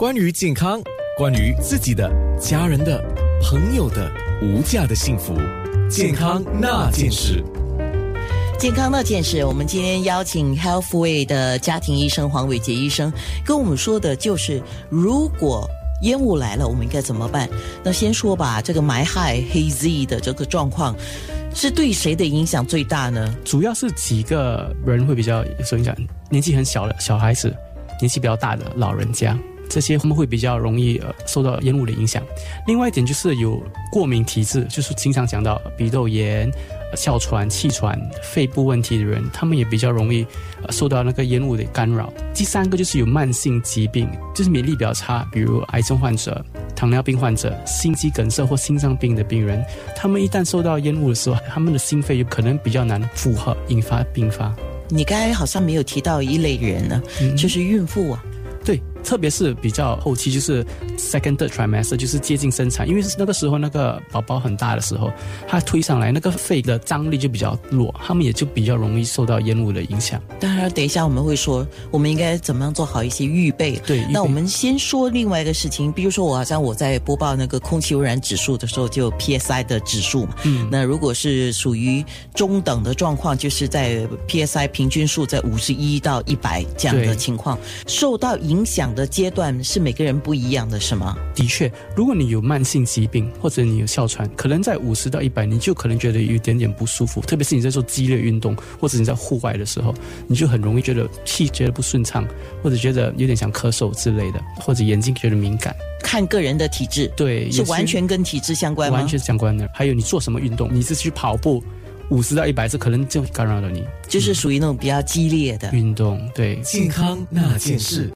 关于健康，关于自己的、家人的、朋友的无价的幸福，健康那件事。健康那件事，我们今天邀请 Healthway 的家庭医生黄伟杰医生跟我们说的就是，如果烟雾来了，我们应该怎么办？那先说吧，这个霾害黑 Z 的这个状况是对谁的影响最大呢？主要是几个人会比较受影响，年纪很小的小孩子，年纪比较大的老人家。这些他们会比较容易呃受到烟雾的影响。另外一点就是有过敏体质，就是经常讲到鼻窦炎、哮喘、气喘、肺部问题的人，他们也比较容易受到那个烟雾的干扰。第三个就是有慢性疾病，就是免疫力比较差，比如癌症患者、糖尿病患者、心肌梗塞或心脏病的病人，他们一旦受到烟雾的时候，他们的心肺有可能比较难负荷，引发并发。你刚才好像没有提到一类人呢，就是孕妇啊。对。特别是比较后期，就是 second trimester，就是接近生产，因为那个时候那个宝宝很大的时候，他推上来，那个肺的张力就比较弱，他们也就比较容易受到烟雾的影响。当然，等一下我们会说，我们应该怎么样做好一些预备。对，那我们先说另外一个事情，比如说我好像我在播报那个空气污染指数的时候，就 PSI 的指数嘛。嗯。那如果是属于中等的状况，就是在 PSI 平均数在五十一到一百这样的情况，受到影响。的阶段是每个人不一样的，是吗？的确，如果你有慢性疾病或者你有哮喘，可能在五十到一百，你就可能觉得有一点点不舒服。特别是你在做激烈运动或者你在户外的时候，你就很容易觉得气觉得不顺畅，或者觉得有点想咳嗽之类的，或者眼睛觉得敏感。看个人的体质，对，是完全跟体质相关吗？完全相关的。还有你做什么运动，你是去跑步，五十到一百，这可能就干扰了你，就是属于那种比较激烈的运动。对，健康那件事。